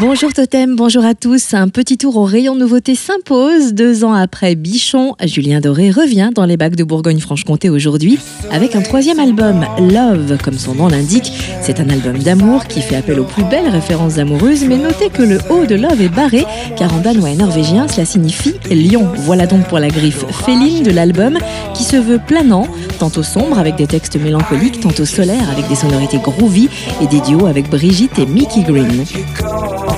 Bonjour Totem, bonjour à tous. Un petit tour au rayon nouveauté s'impose. Deux ans après Bichon, Julien Doré revient dans les bacs de Bourgogne-Franche-Comté aujourd'hui avec un troisième album, Love, comme son nom l'indique. C'est un album d'amour qui fait appel aux plus belles références amoureuses, mais notez que le haut de Love est barré, car en danois et norvégien, cela signifie lion. Voilà donc pour la griffe féline de l'album qui se veut planant, tantôt sombre avec des textes mélancoliques, tantôt solaire avec des sonorités groovy et des duos avec Brigitte et Mickey Green.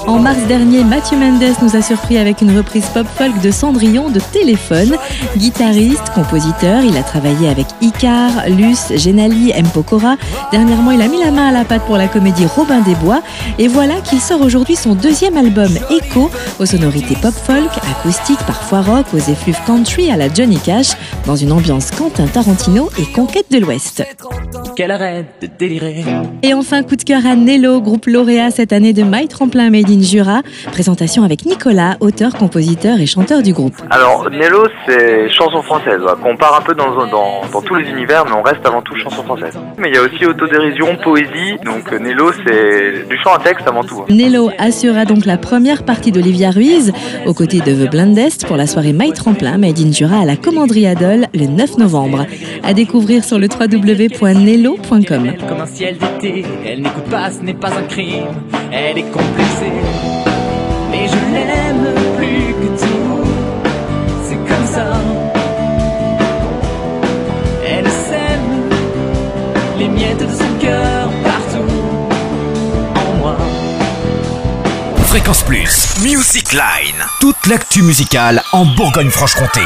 En mars dernier, Mathieu Mendes nous a surpris avec une reprise pop-folk de Cendrillon de Téléphone. Guitariste, compositeur, il a travaillé avec Icar, Luce, Genali, M. Pokora. Dernièrement, il a mis la main à la pâte pour la comédie Robin des Bois. Et voilà qu'il sort aujourd'hui son deuxième album, Echo, aux sonorités pop-folk, acoustique, parfois rock, aux effluves country à la Johnny Cash, dans une ambiance Quentin Tarantino et conquête de l'Ouest. Qu'elle arrête de délirer. Et enfin, coup de cœur à Nello, groupe lauréat cette année de My Tremplin Made in Jura. Présentation avec Nicolas, auteur, compositeur et chanteur du groupe. Alors, Nello, c'est chanson française. Voilà. On part un peu dans, dans, dans, tous les univers, mais on reste avant tout chanson française. Mais il y a aussi autodérision, poésie. Donc, Nello, c'est du chant à texte avant tout. Nello assurera donc la première partie d'Olivia Ruiz, aux côtés de The Blindest, pour la soirée My Tremplin Made in Jura à la Commanderie Adol le 9 novembre. À découvrir sur le www.nello.com. Comme un ciel d'été, elle n'écoute pas, ce n'est pas un crime. Elle est complexée, mais je l'aime plus que tout. C'est comme ça. Elle sème les miettes de son cœur partout en moi. Fréquence Plus, Music Line. Toute l'actu musicale en Bourgogne-Franche-Comté.